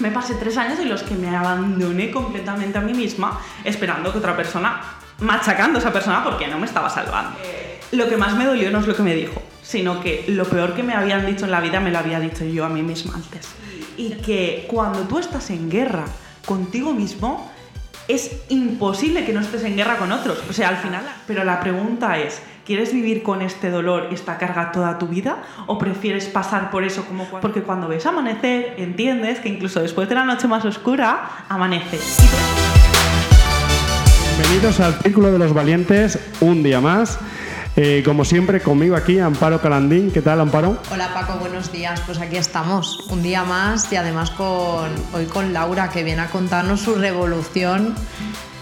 me pasé tres años en los que me abandoné completamente a mí misma, esperando que otra persona, machacando a esa persona porque no me estaba salvando. Lo que más me dolió no es lo que me dijo, sino que lo peor que me habían dicho en la vida me lo había dicho yo a mí misma antes. Y que cuando tú estás en guerra contigo mismo, es imposible que no estés en guerra con otros. O sea, al final... Pero la pregunta es, ¿quieres vivir con este dolor y esta carga toda tu vida? ¿O prefieres pasar por eso como cuando... Porque cuando ves amanecer, entiendes que incluso después de la noche más oscura, amanece. Bienvenidos al Círculo de los Valientes, un día más. Eh, como siempre, conmigo aquí, Amparo Calandín. ¿Qué tal, Amparo? Hola, Paco, buenos días. Pues aquí estamos, un día más y además con, hoy con Laura, que viene a contarnos su revolución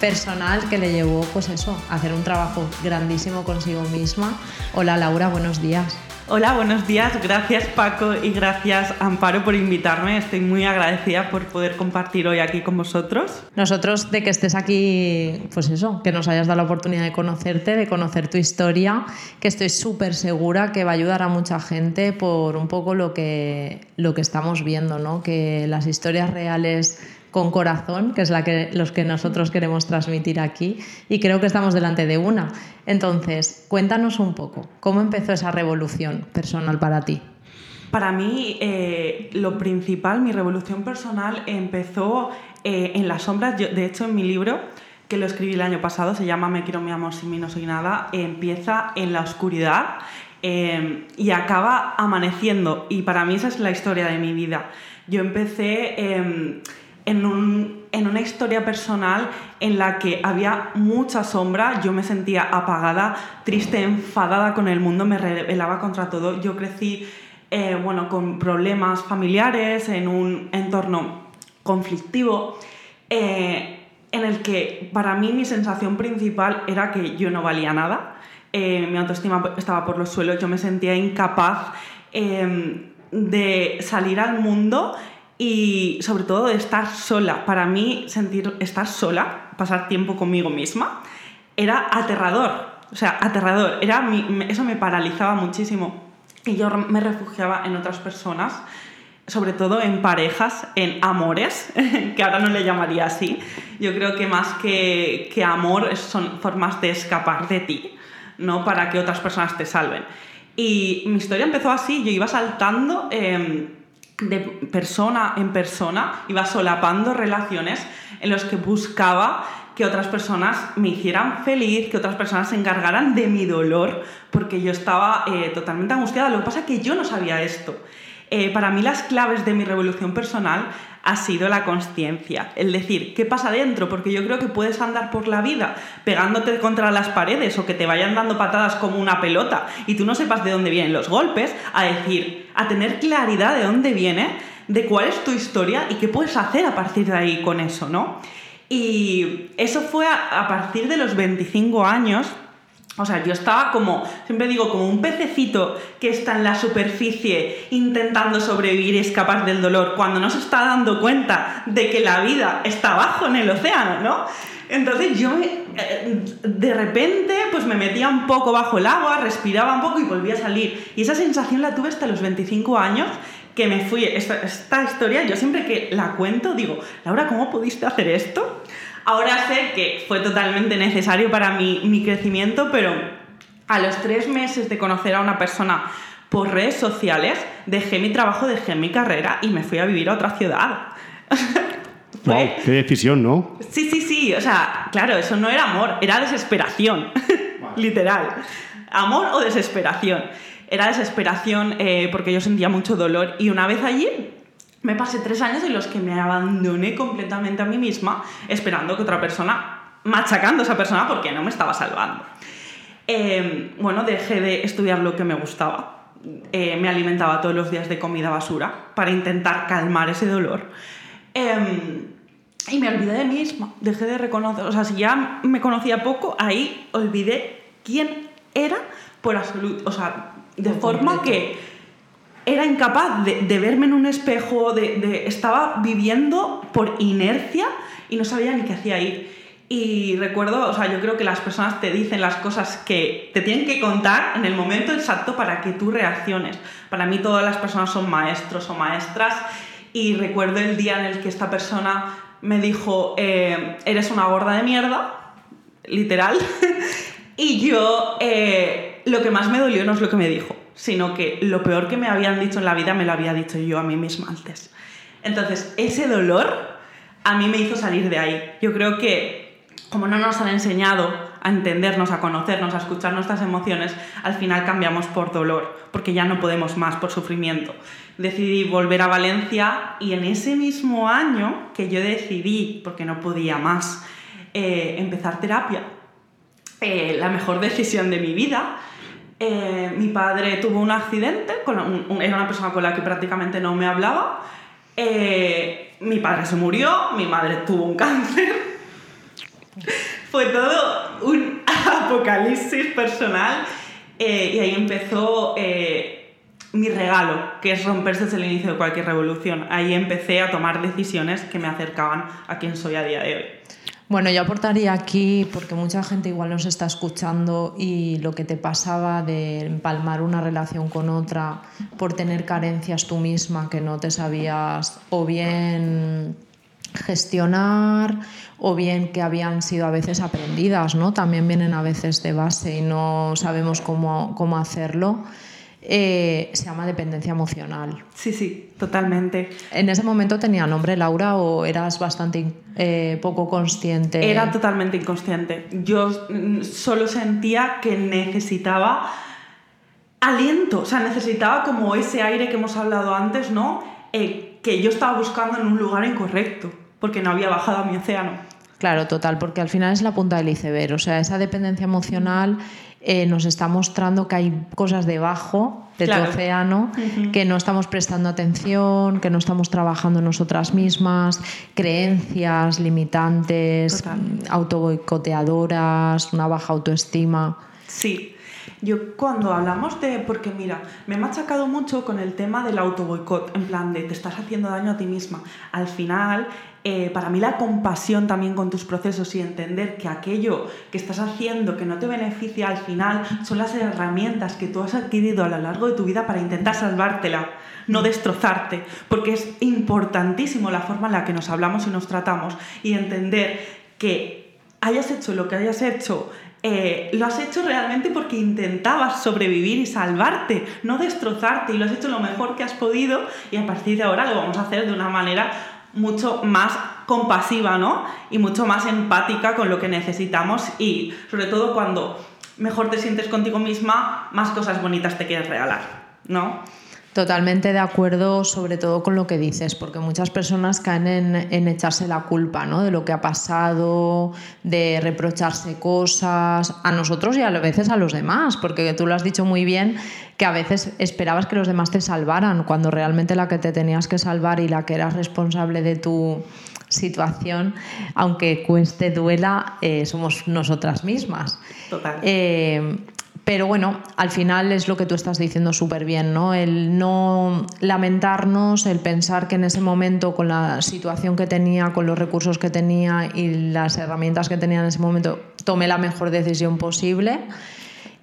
personal que le llevó, pues eso, a hacer un trabajo grandísimo consigo misma. Hola, Laura, buenos días. Hola, buenos días. Gracias Paco y gracias Amparo por invitarme. Estoy muy agradecida por poder compartir hoy aquí con vosotros. Nosotros de que estés aquí, pues eso, que nos hayas dado la oportunidad de conocerte, de conocer tu historia, que estoy súper segura que va a ayudar a mucha gente por un poco lo que, lo que estamos viendo, ¿no? Que las historias reales con corazón, que es la que los que nosotros queremos transmitir aquí, y creo que estamos delante de una. Entonces, cuéntanos un poco, ¿cómo empezó esa revolución personal para ti? Para mí, eh, lo principal, mi revolución personal empezó eh, en las sombras. de hecho, en mi libro, que lo escribí el año pasado, se llama Me quiero mi amor sin mí no soy nada, empieza en la oscuridad eh, y acaba amaneciendo. Y para mí esa es la historia de mi vida. Yo empecé em, en, un, en, una historia personal en la que había mucha sombra, yo me sentía apagada, triste, enfadada con el mundo, me rebelaba contra todo. Yo crecí eh, bueno, con problemas familiares, en un entorno conflictivo, eh, en el que para mí mi sensación principal era que yo no valía nada, eh, mi autoestima estaba por los suelos, yo me sentía incapaz de salir al mundo y sobre todo estar sola. Para mí, sentir estar sola, pasar tiempo conmigo misma, era aterrador. O sea, aterrador. Era eso me paralizaba muchísimo. Y yo me refugiaba en otras personas, sobre todo en parejas, en amores, que ahora no le llamaría así. Yo creo que más que, que amor son formas de escapar de ti, ¿no? Para que otras personas te salven. Y mi historia empezó así, yo iba saltando... Eh, de persona en persona, iba solapando relaciones en las que buscaba que otras personas me hicieran feliz, que otras personas se encargaran de mi dolor, porque yo estaba eh, totalmente angustiada. Lo que pasa es que yo no sabía esto. Eh, para mí las claves de mi revolución personal ha sido la conciencia, el decir, ¿qué pasa dentro? Porque yo creo que puedes andar por la vida pegándote contra las paredes o que te vayan dando patadas como una pelota y tú no sepas de dónde vienen los golpes, a decir, a tener claridad de dónde viene, de cuál es tu historia y qué puedes hacer a partir de ahí con eso, ¿no? Y eso fue a, a partir de los 25 años o sea, yo estaba como, siempre digo, como un pececito que está en la superficie intentando sobrevivir y escapar del dolor cuando no se está dando cuenta de que la vida está abajo en el océano, ¿no? Entonces yo eh, de repente pues me metía un poco bajo el agua, respiraba un poco y volvía a salir. Y esa sensación la tuve hasta los 25 años que me fui. Esta, esta historia, yo siempre que la cuento digo, Laura, ¿cómo pudiste hacer esto? Ahora sé que fue totalmente necesario para mi, mi crecimiento, pero a los tres meses de conocer a una persona por redes sociales, dejé mi trabajo, dejé mi carrera y me fui a vivir a otra ciudad. wow, qué decisión, ¿no? Sí, sí, sí. O sea, claro, eso no era amor, era desesperación. Literal. Amor o desesperación. Era desesperación eh, porque yo sentía mucho dolor y una vez allí me pasé tres años en los que me abandoné completamente a mí misma, esperando que otra persona, machacando a esa persona porque no me estaba salvando. Em, bueno, dejé de estudiar lo que me gustaba. Eh, me alimentaba todos los días de comida basura para intentar calmar ese dolor. Em, y me olvidé de mí misma, dejé de reconocer, o sea, si ya me conocía poco, ahí olvidé quién era por absoluto, o sea, de forma que era incapaz de, verme en un espejo, de, estaba viviendo por inercia y no sabía ni qué hacía ahí. Y recuerdo, o sea, yo creo que las personas te dicen las cosas que te tienen que contar en el momento exacto para que tú reacciones. Para mí todas las personas son maestros o maestras Y recuerdo el día en el que esta persona me dijo, eh, eres una gorda de mierda, literal. y yo, eh, lo que más me dolió no es lo que me dijo, sino que lo peor que me habían dicho en la vida me lo había dicho yo a mí misma antes. Entonces, ese dolor a mí me hizo salir de ahí. Yo creo que como no nos han enseñado a entendernos, a conocernos, a escuchar nuestras emociones, al final cambiamos por dolor, porque ya no podemos más por sufrimiento. Decidí volver a Valencia y en ese mismo año que yo decidí, porque no podía más, eh, empezar terapia, eh, la mejor decisión de mi vida, eh, mi padre tuvo un accidente, con era una persona con la que prácticamente no me hablaba, mi padre se murió, mi madre tuvo un cáncer. Fue todo un apocalipsis personal eh, y ahí empezó eh, mi regalo, que es romperse desde el inicio de cualquier revolución. Ahí empecé a tomar decisiones que me acercaban a quien soy a día de hoy. Bueno, yo aportaría aquí, porque mucha gente igual nos está escuchando y lo que te pasaba de empalmar una relación con otra por tener carencias tú misma que no te sabías o bien gestionar o bien que habían sido a veces aprendidas, ¿no? También vienen a veces de base y no sabemos cómo, cómo hacerlo. Eh, se llama dependencia emocional. Sí, sí, totalmente. ¿En ese momento tenía nombre Laura o eras bastante eh, poco consciente? Era totalmente inconsciente. Yo mm, solo sentía que necesitaba aliento, o sea, necesitaba como ese aire que hemos hablado antes, ¿no? Eh, que yo estaba buscando en un lugar incorrecto, porque no había bajado a mi océano. Claro, total, porque al final es la punta del iceberg, o sea, esa dependencia emocional eh, nos está mostrando que hay cosas debajo de tu océano que no estamos prestando atención, que no estamos trabajando nosotras mismas, creencias limitantes, autoboicoteadoras, una baja autoestima. Sí. Yo cuando hablamos de, porque mira, me he machacado mucho con el tema del autoboicot, en plan de te estás haciendo daño a ti misma. Al final, eh, para mí la compasión también con tus procesos y entender que aquello que estás haciendo que no te beneficia al final son las herramientas que tú has adquirido a lo largo de tu vida para intentar salvártela, no destrozarte, porque es importantísimo la forma en la que nos hablamos y nos tratamos y entender que hayas hecho lo que hayas hecho eh, lo has hecho realmente porque intentabas sobrevivir y salvarte, no destrozarte, y lo has hecho lo mejor que has podido, y a partir de ahora lo vamos a hacer de una manera mucho más compasiva, ¿no? Y mucho más empática con lo que necesitamos y sobre todo cuando mejor te sientes contigo misma, más cosas bonitas te quieres regalar, ¿no? Totalmente de acuerdo, sobre todo con lo que dices, porque muchas personas caen en, echarse la culpa ¿no? de lo que ha pasado, de reprocharse cosas a nosotros y a veces a los demás, porque tú lo has dicho muy bien, que a veces esperabas que los demás te salvaran, cuando realmente la que te tenías que salvar y la que eras responsable de tu situación, aunque cueste, duela, eh, somos nosotras mismas. Total. Eh, pero bueno, al final es lo que tú estás diciendo súper bien, ¿no? El no lamentarnos, el pensar que en ese momento, con la situación que tenía, con los recursos que tenía y las herramientas que tenía en ese momento, tomé la mejor decisión posible.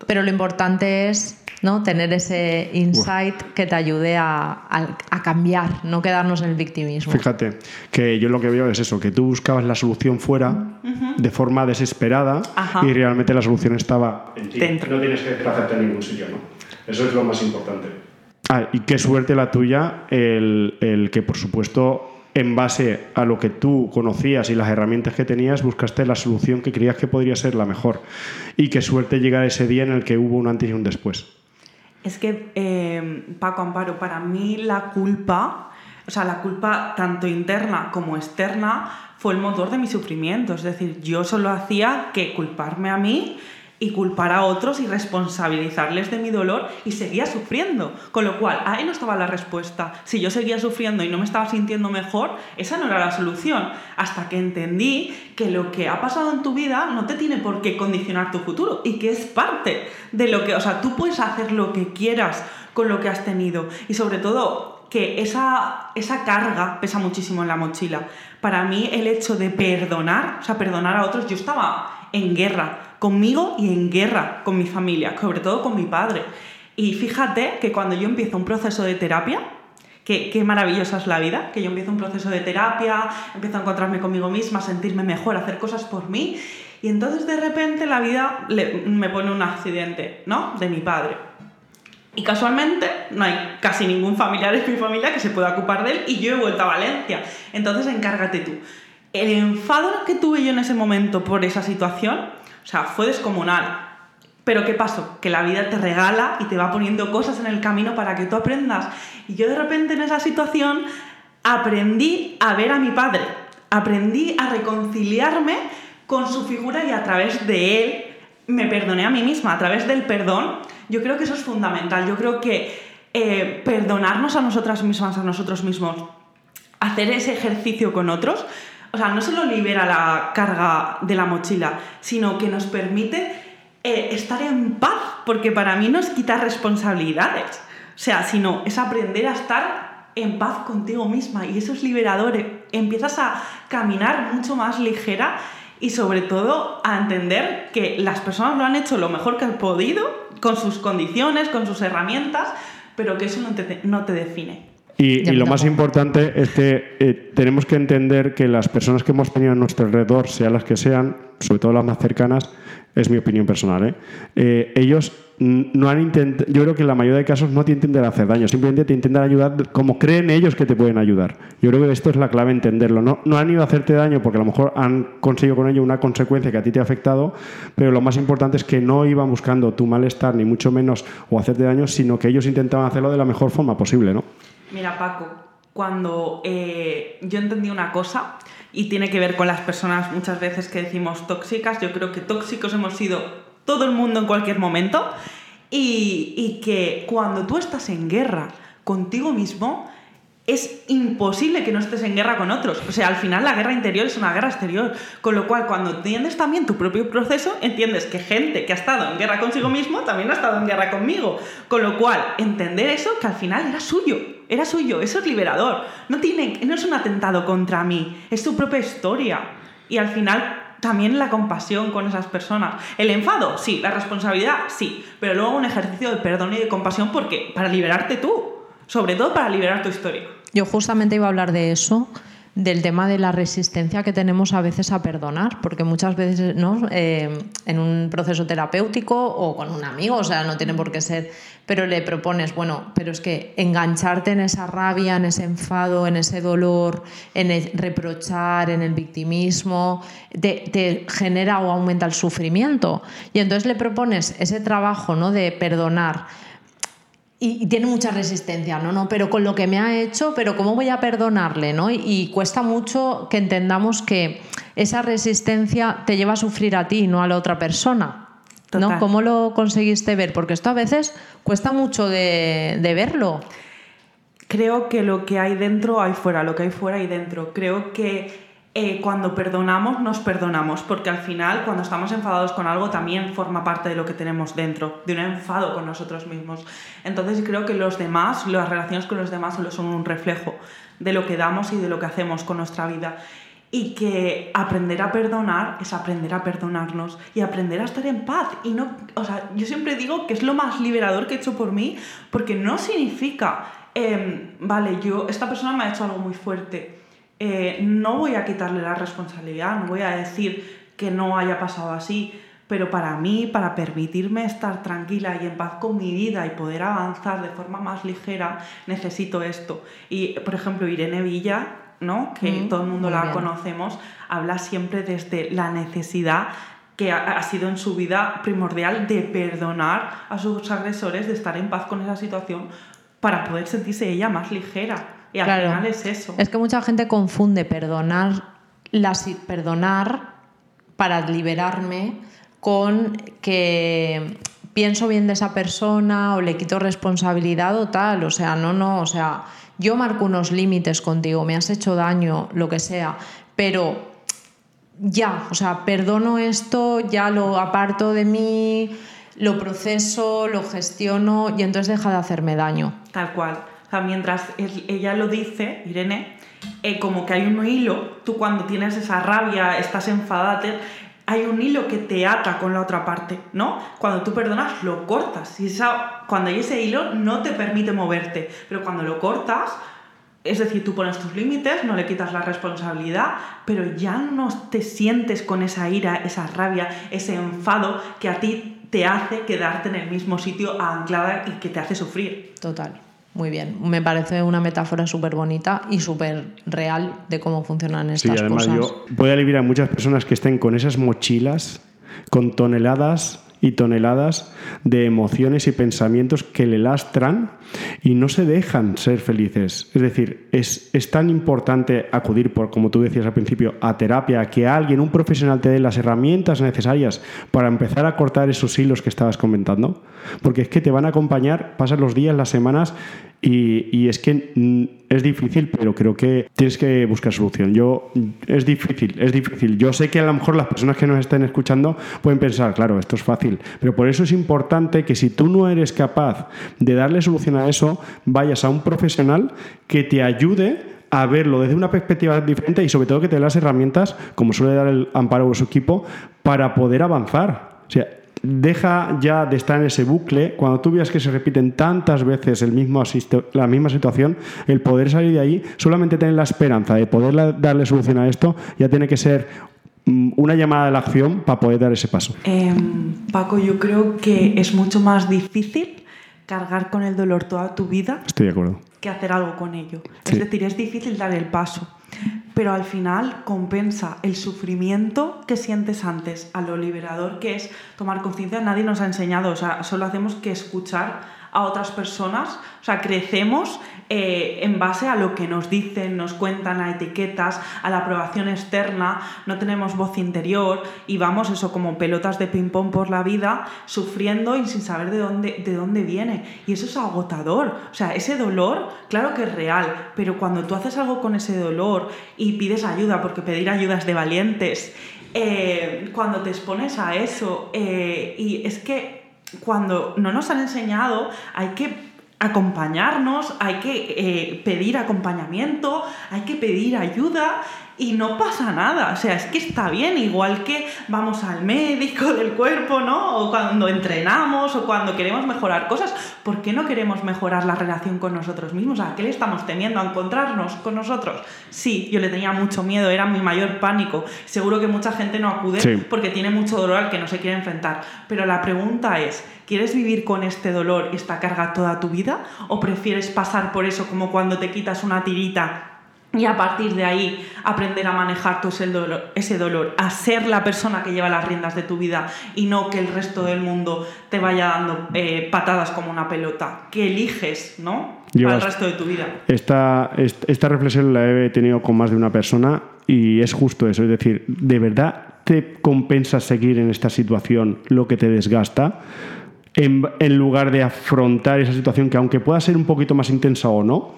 Pero lo importante es ¿no? tener ese insight que te ayude a, cambiar, no quedarnos en el victimismo. Fíjate, que yo lo que veo es eso, que tú buscabas la solución fuera de forma desesperada y realmente la solución estaba en ti. Dentro. No tienes que hacerte en ningún sitio, ¿no? Eso es lo más importante. Ah, y qué suerte la tuya, el, el que por supuesto en base a lo que tú conocías y las herramientas que tenías, buscaste la solución que creías que podría ser la mejor. Y qué suerte llegar ese día en el que hubo un antes y un después. Es que, eh, Paco Amparo, para mí la culpa, o sea, la culpa tanto interna como externa, fue el motor de mi sufrimiento. Es decir, yo solo hacía que culparme a mí y culpar a otros y responsabilizarles de mi dolor y seguía sufriendo. Con lo cual, ahí no estaba la respuesta. Si yo seguía sufriendo y no me estaba sintiendo mejor, esa no era la solución. Hasta que entendí que lo que ha pasado en tu vida no te tiene por qué condicionar tu futuro y que es parte de lo que, o sea, tú puedes hacer lo que quieras con lo que has tenido y sobre todo que esa, esa carga pesa muchísimo en la mochila. Para mí el hecho de perdonar, o sea, perdonar a otros, yo estaba en guerra conmigo y en guerra con mi familia, sobre todo con mi padre. Y fíjate que cuando yo empiezo un proceso de terapia, qué, maravillosa es la vida, que yo empiezo un proceso de terapia, empiezo a encontrarme conmigo misma, a sentirme mejor, a hacer cosas por mí, y entonces de repente la vida me pone un accidente, ¿no? De mi padre. Y casualmente no hay casi ningún familiar en mi familia que se pueda ocupar de él y yo he vuelto a Valencia. Entonces encárgate tú. El enfado que tuve yo en ese momento por esa situación, o sea, fue descomunal. Pero ¿qué pasó? Que la vida te regala y te va poniendo cosas en el camino para que tú aprendas. Y yo de repente en esa situación aprendí a ver a mi padre, aprendí a reconciliarme con su figura y a través de él me perdoné a mí misma, a través del perdón. Yo creo que eso es fundamental. Yo creo que eh, perdonarnos a nosotras mismas, a nosotros mismos, hacer ese ejercicio con otros, o sea, no solo libera la carga de la mochila, sino que nos permite eh, estar en paz, porque para mí no es quitar responsabilidades, o sea, sino es aprender a estar en paz contigo misma y eso es liberador, empiezas a caminar mucho más ligera y sobre todo a entender que las personas lo han hecho lo mejor que han podido, con sus condiciones, con sus herramientas, pero que eso no te, no te define. Y, lo más importante es que eh, tenemos que entender que las personas que hemos tenido a nuestro alrededor, sean las que sean, sobre todo las más cercanas, es mi opinión personal, ¿eh? Eh, ellos no han intentado, yo creo que en la mayoría de casos no te intentan hacer daño, simplemente te intentan ayudar como creen ellos que te pueden ayudar. Yo creo que esto es la clave entenderlo. No, no han ido a hacerte daño porque a lo mejor han conseguido con ello una consecuencia que a ti te ha afectado, pero lo más importante es que no iban buscando tu malestar, ni mucho menos, o hacerte daño, sino que ellos intentaban hacerlo de la mejor forma posible, ¿no? Mira, Paco, cuando eh, yo entendí una cosa, y tiene que ver con las personas muchas veces que decimos tóxicas, yo creo que tóxicos hemos sido todo el mundo en cualquier momento, y, y que cuando tú estás en guerra contigo mismo, es imposible que no estés en guerra con otros. O sea, al final la guerra interior es una guerra exterior. Con lo cual, cuando entiendes también tu propio proceso, entiendes que gente que ha estado en guerra consigo mismo también ha estado en guerra conmigo. Con lo cual, entender eso, que al final era suyo. Era suyo. Eso es liberador. No, tiene, no es un atentado contra mí. Es tu propia historia. Y al final también la compasión con esas personas. El enfado, sí. La responsabilidad, sí. Pero luego un ejercicio de perdón y de compasión porque para liberarte tú sobre todo para liberar tu historia. Yo justamente iba a hablar de eso, del tema de la resistencia que tenemos a veces a perdonar, porque muchas veces ¿no? Eh, en un proceso terapéutico o con un amigo, o sea, no tiene por qué ser, pero le propones, bueno, pero es que engancharte en esa rabia, en ese enfado, en ese dolor, en el reprochar, en el victimismo, te, genera o aumenta el sufrimiento. Y entonces le propones ese trabajo ¿no? de perdonar y, tiene mucha resistencia, ¿no? no, pero con lo que me ha hecho, pero ¿cómo voy a perdonarle? ¿no? Y, cuesta mucho que entendamos que esa resistencia te lleva a sufrir a ti, no a la otra persona. ¿No? ¿Cómo lo conseguiste ver? Porque esto a veces cuesta mucho de, de verlo. Creo que lo que hay dentro hay fuera, lo que hay fuera hay dentro. Creo que eh, cuando perdonamos, nos perdonamos, porque al final, cuando estamos enfadados con algo, también forma parte de lo que tenemos dentro, de un enfado con nosotros mismos. Entonces creo que los demás, las relaciones con los demás solo son un reflejo de lo que damos y de lo que hacemos con nuestra vida. Y que aprender a perdonar es aprender a perdonarnos y aprender a estar en paz. Y no, o sea, yo siempre digo que es lo más liberador que he hecho por mí, porque no significa, em, vale, yo, esta persona me ha hecho algo muy fuerte eh, no voy a quitarle la responsabilidad, no voy a decir que no haya pasado así, pero para mí, para permitirme estar tranquila y en paz con mi vida y poder avanzar de forma más ligera, necesito esto. Y, por ejemplo, Irene Villa, ¿no? que mm, todo el mundo la conocemos, habla siempre desde la necesidad que ha, sido en su vida primordial de perdonar a sus agresores, de estar en paz con esa situación para poder sentirse ella más ligera. Y al final es eso. Es que mucha gente confunde perdonar, perdonar para liberarme con que pienso bien de esa persona o le quito responsabilidad o tal. O sea, no, no, o sea, yo marco unos límites contigo, me has hecho daño, lo que sea, pero ya, o sea, perdono esto, ya lo aparto de mí, lo proceso, lo gestiono y entonces deja de hacerme daño. Tal cual mientras ella lo dice, Irene, eh, como que hay un hilo, tú cuando tienes esa rabia, estás enfadada, hay un hilo que te ata con la otra parte, ¿no? Cuando tú perdonas, lo cortas. Y esa, cuando hay ese hilo, no te permite moverte. Pero cuando lo cortas, es decir, tú pones tus límites, no le quitas la responsabilidad, pero ya no te sientes con esa ira, esa rabia, ese enfado que a ti te hace quedarte en el mismo sitio anclada y que te hace sufrir. Total. Muy bien, me parece una metáfora súper bonita y súper real de cómo funcionan estas sí, además cosas. Yo puedo aliviar a muchas personas que estén con esas mochilas, con toneladas y toneladas de emociones y pensamientos que le lastran y no se dejan ser felices. Es decir, es, es, tan importante acudir, por, como tú decías al principio, a terapia, que alguien, un profesional, te dé las herramientas necesarias para empezar a cortar esos hilos que estabas comentando. Porque es que te van a acompañar, pasan los días, las semanas y, es que mm, es difícil, pero creo que tienes que buscar solución. Yo, es difícil, es difícil. Yo sé que a lo mejor las personas que nos estén escuchando pueden pensar, claro, esto es fácil, pero por eso es importante que si tú no eres capaz de darle solución a eso, vayas a un profesional que te ayude a verlo desde una perspectiva diferente y sobre todo que te dé las herramientas, como suele dar el amparo a su equipo, para poder avanzar. O sea, deja ya de estar en ese bucle, cuando tú veas que se repiten tantas veces el mismo la misma situación, el poder salir de ahí, solamente tener la esperanza de poder darle solución a esto, ya tiene que ser mm, una llamada a la acción para poder dar ese paso. Em, Paco, yo creo que es mucho más difícil cargar con el dolor toda tu vida. Estoy de acuerdo. Que hacer algo con ello. Es decir, es difícil dar el paso pero al final compensa el sufrimiento que sientes antes a lo liberador que es tomar conciencia. Nadie nos ha enseñado, o sea, solo hacemos que escuchar a otras personas, o sea, crecemos eh, en base a lo que nos dicen, nos cuentan, a etiquetas, a la aprobación externa, no tenemos voz interior y vamos eso como pelotas de ping-pong por la vida, sufriendo y sin saber de dónde, de dónde viene. Y eso es agotador, o sea, ese dolor, claro que es real, pero cuando tú haces algo con ese dolor y pides ayuda, porque pedir ayuda es de valientes, eh, cuando te expones a eso, eh, y es que cuando no nos han enseñado, hay que acompañarnos, hay que eh, pedir acompañamiento, hay que pedir ayuda y no pasa nada, o sea, es que está bien, igual que vamos al médico del cuerpo, ¿no? O cuando entrenamos o cuando queremos mejorar cosas, ¿por qué no queremos mejorar la relación con nosotros mismos? ¿A qué le estamos teniendo? ¿A encontrarnos con nosotros? Sí, yo le tenía mucho miedo, era mi mayor pánico. Seguro que mucha gente no acude porque tiene mucho dolor al que no se quiere enfrentar. Pero la pregunta es, ¿quieres vivir con este dolor y esta carga toda tu vida? ¿O prefieres pasar por eso como cuando te quitas una tirita y a partir de ahí aprender a manejar todo ese dolor, ese dolor, a ser la persona que lleva las riendas de tu vida y no que el resto del mundo te vaya dando eh, patadas como una pelota, que eliges, ¿no? Para el resto de tu vida. Esta, esta reflexión la he tenido con más de una persona y es justo eso, es decir, ¿de verdad te compensa seguir en esta situación lo que te desgasta? En, en lugar de afrontar esa situación que aunque pueda ser un poquito más intensa o no,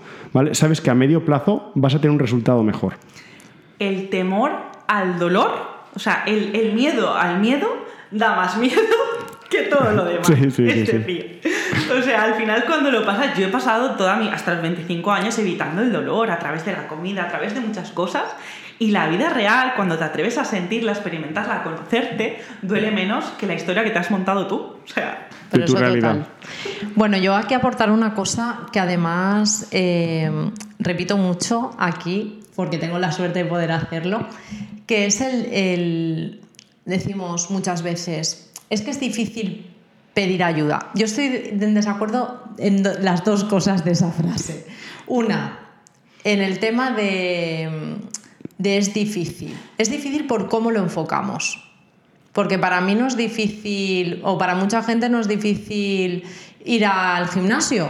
Sabes que a medio plazo vas a tener un resultado mejor. El temor al dolor, o sea, el, miedo al miedo da más miedo que todo lo demás. Sí, sí, sí, O sea, al final cuando lo pasas, yo he pasado toda mi, hasta los 25 años evitando el dolor a través de la comida, a través de muchas cosas. Y la vida real, cuando te atreves a sentirla, a experimentarla, a conocerte, duele menos que la historia que te has montado tú. O sea, pero eso total. Bueno, yo aquí aportar una cosa que además eh, repito mucho aquí, porque tengo la suerte de poder hacerlo, que es el, decimos muchas veces, es que es difícil pedir ayuda. Yo estoy en desacuerdo en las dos cosas de esa frase. Una, en el tema de, de es difícil. Es difícil por cómo lo enfocamos. Porque para mí no es difícil, o para mucha gente no es difícil ir al gimnasio,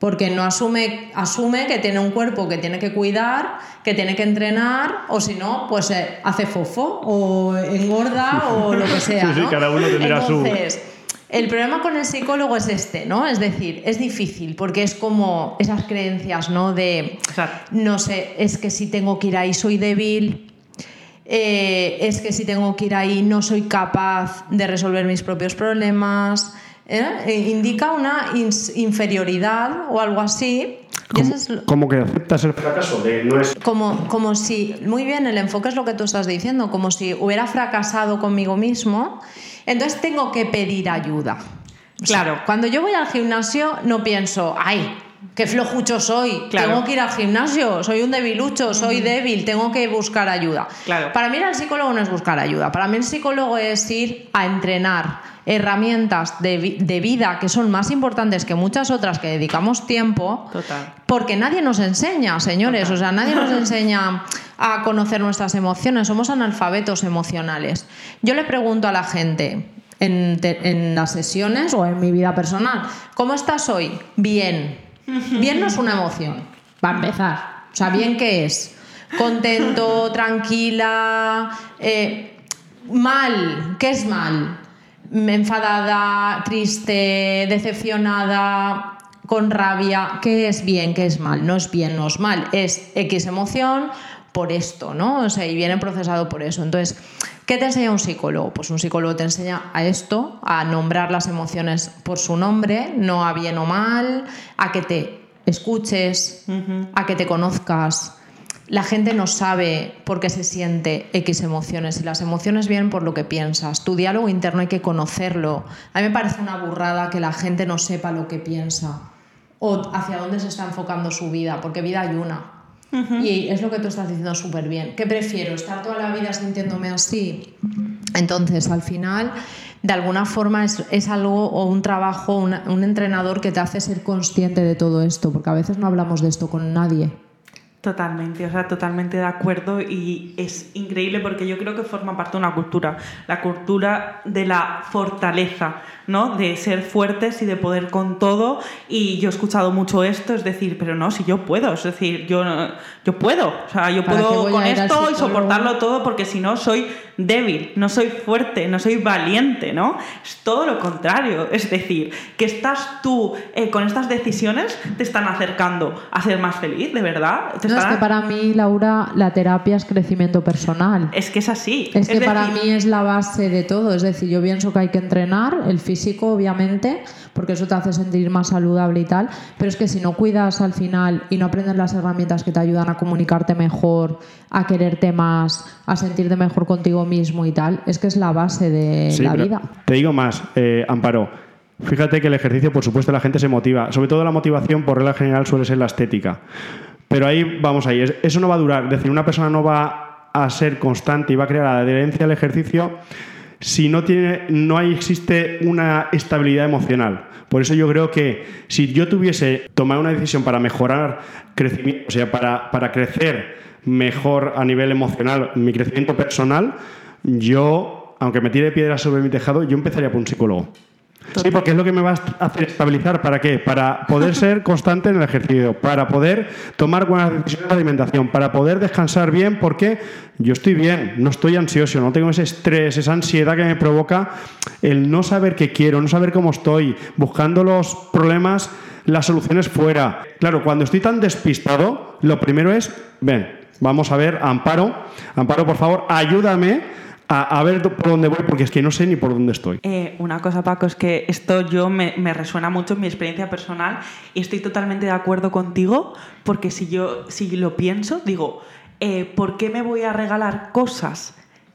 porque no asume, asume que tiene un cuerpo que tiene que cuidar, que tiene que entrenar, o si no, pues eh, hace fofo, o engorda, o lo que sea. Sí, cada uno tendrá Entonces, El problema con el psicólogo es este, ¿no? Es decir, es difícil porque es como esas creencias, ¿no? De, no sé, es que si tengo que ir ahí soy débil, eh, es que si tengo que ir ahí no soy capaz de resolver mis propios problemas. ¿eh? Eh, indica una inferioridad o algo así. Como, que aceptas el fracaso de no es... Como, como si, muy bien, el enfoque es lo que tú estás diciendo, como si hubiera fracasado conmigo mismo, entonces tengo que pedir ayuda. Claro, cuando yo voy al gimnasio no pienso, ay, qué flojucho soy, tengo que ir al gimnasio, soy un debilucho, soy débil, tengo que buscar ayuda. Claro. Para mí el psicólogo no es buscar ayuda, para mí el psicólogo es ir a entrenar herramientas de, vida que son más importantes que muchas otras que dedicamos tiempo, Total. porque nadie nos enseña, señores, o sea, nadie nos enseña a conocer nuestras emociones, somos analfabetos emocionales. Yo le pregunto a la gente en, en las sesiones o en mi vida personal, ¿cómo estás hoy? Bien. Bien no es una emoción, va a empezar. O sea, bien qué es. Contento, tranquila, eh, mal, ¿qué es mal? enfadada, triste, decepcionada, con rabia, ¿qué es bien, qué es mal? No es bien, no es mal, es X emoción por esto, ¿no? O sea, y viene procesado por eso. Entonces, ¿qué te enseña un psicólogo? Pues un psicólogo te enseña a esto, a nombrar las emociones por su nombre, no a bien o mal, a que te escuches, a que te conozcas, la gente no sabe por qué se siente X emociones y las emociones vienen por lo que piensas. Tu diálogo interno hay que conocerlo. A mí me parece una burrada que la gente no sepa lo que piensa o hacia dónde se está enfocando su vida, porque vida hay una. Y es lo que tú estás diciendo súper bien. ¿Qué prefiero? ¿Estar toda la vida sintiéndome así? Entonces, al final, de alguna forma es, algo o un trabajo, un entrenador que te hace ser consciente de todo esto, porque a veces no hablamos de esto con nadie. Totalmente, o sea, totalmente de acuerdo y es increíble porque yo creo que forma parte de una cultura, la cultura de la fortaleza, ¿no? De ser fuertes y de poder con todo y yo he escuchado mucho esto, es decir, pero no, si yo puedo, es decir, yo, yo puedo, o sea, yo puedo con esto y soportarlo todo porque si no soy débil, no soy fuerte, no soy valiente, ¿no? Es todo lo contrario, es decir, que estás tú eh, con estas decisiones te están acercando a ser más feliz, de verdad. no, es que para mí, Laura, la terapia es crecimiento personal. Es que es así. Es, que para mí es la base de todo, es decir, yo pienso que hay que entrenar el físico, obviamente, porque eso te hace sentir más saludable y tal, pero es que si no cuidas al final y no aprendes las herramientas que te ayudan a comunicarte mejor, a quererte más, a sentirte mejor contigo mismo y tal, es que es la base de la vida. Te digo más, eh, Amparo. Fíjate que el ejercicio, por supuesto, la gente se motiva. Sobre todo la motivación, por regla general, suele ser la estética. Pero ahí vamos ahí. Eso no va a durar. Es decir, una persona no va a ser constante y va a crear adherencia al ejercicio si no, tiene, no existe una estabilidad emocional. Por eso yo creo que si yo tuviese tomado una decisión para mejorar crecimiento, o sea, para, para crecer mejor a nivel emocional, mi crecimiento personal, yo, aunque me tire piedras sobre mi tejado, yo empezaría por un psicólogo. Sí, porque es lo que me va a hacer estabilizar. ¿Para qué? Para poder ser constante en el ejercicio, para poder tomar buenas decisiones de alimentación, para poder descansar bien, porque yo estoy bien, no estoy ansioso, no tengo ese estrés, esa ansiedad que me provoca el no saber qué quiero, no saber cómo estoy, buscando los problemas, las soluciones fuera. Claro, cuando estoy tan despistado, lo primero es, ven, vamos a ver, Amparo, Amparo, por favor, ayúdame a, ver por dónde voy, porque es que no sé ni por dónde estoy. Eh, una cosa, Paco, es que esto yo me, resuena mucho en mi experiencia personal y estoy totalmente de acuerdo contigo, porque si yo si lo pienso, digo, eh, ¿por qué me voy a regalar cosas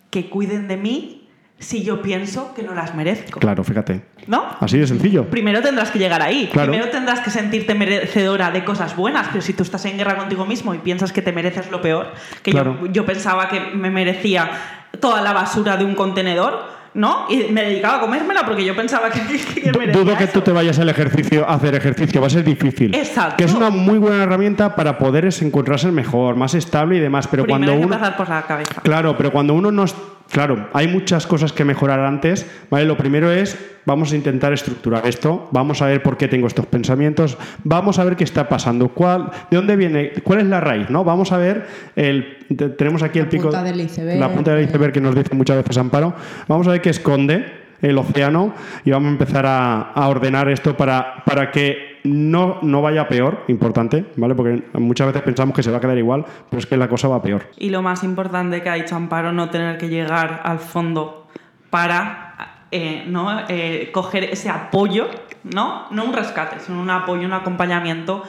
que cuiden de mí si yo pienso que no las merezco. Claro, fíjate. ¿No? Así de sencillo. Primero tendrás que llegar ahí. Primero tendrás que sentirte merecedora de cosas buenas, pero si tú estás en guerra contigo mismo y piensas que te mereces lo peor, que yo, yo pensaba que me merecía toda la basura de un contenedor, ¿no? Y me dedicaba a comérmela porque yo pensaba que, que, Dudo que tú te vayas al ejercicio a hacer ejercicio, va a ser difícil. Exacto. Que es una muy buena herramienta para poder encontrarse mejor, más estable y demás, pero Primero cuando hay uno que pasar por la cabeza. Claro, pero cuando uno no Claro, hay muchas cosas que mejorar antes, ¿vale? Lo primero es vamos a intentar estructurar esto, vamos a ver por qué tengo estos pensamientos, vamos a ver qué está pasando, cuál, de dónde viene, cuál es la raíz, ¿no? Vamos a ver el tenemos aquí el pico punta del iceberg, la punta del iceberg que nos dice muchas veces Amparo. Vamos a ver qué esconde el océano y vamos a empezar a, a ordenar esto para, para que no, no vaya peor, importante, ¿vale? Porque muchas veces pensamos que se va a quedar igual, pero es que la cosa va peor. Y lo más importante que ha dicho Amparo, no tener que llegar al fondo para eh, ¿no? Eh, coger ese apoyo, ¿no? No un rescate, sino un apoyo, un acompañamiento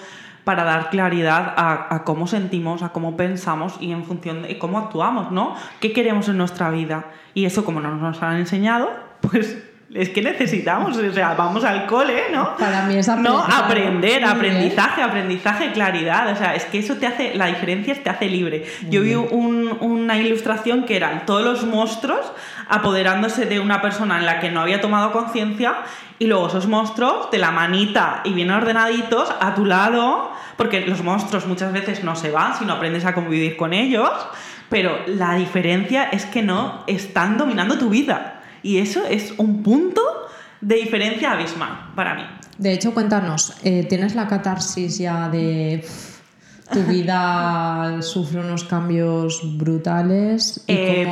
para dar claridad a, a, cómo sentimos, a cómo pensamos y en función de cómo actuamos, ¿no? ¿Qué queremos en nuestra vida? Y eso, como no nos han enseñado, pues es que necesitamos, o sea, vamos al cole, ¿no? Para mí es ¿no? aprender, aprendizaje, aprendizaje, claridad. O sea, es que eso te hace, la diferencia te hace libre. Yo vi una ilustración que eran todos los monstruos apoderándose de una persona en la que no había tomado conciencia y luego esos monstruos de la manita y bien ordenaditos a tu lado, porque los monstruos muchas veces no se van, sino aprendes a convivir con ellos, pero la diferencia es que no están dominando tu vida. Y eso es un punto de diferencia abismal para mí. De hecho, cuéntanos, eh, ¿tienes la catarsis ya de tu vida sufre unos cambios brutales? Y eh,